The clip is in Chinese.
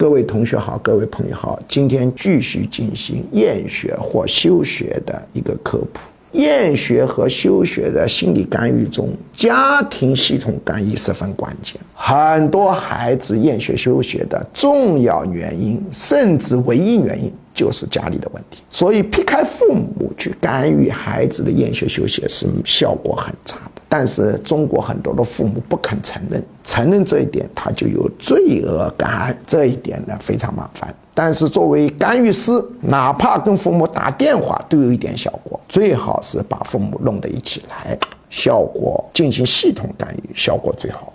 各位同学好，各位朋友好，今天继续进行厌学或休学的一个科普。厌学和休学的心理干预中，家庭系统干预十分关键。很多孩子厌学休学的重要原因，甚至唯一原因，就是家里的问题。所以，撇开父母去干预孩子的厌学休学是效果很差。但是，中国很多的父母不肯承认，承认这一点，他就有罪恶感。这一点呢，非常麻烦。但是作为干预师，哪怕跟父母打电话都有一点效果。最好是把父母弄到一起来，效果进行系统干预，效果最好。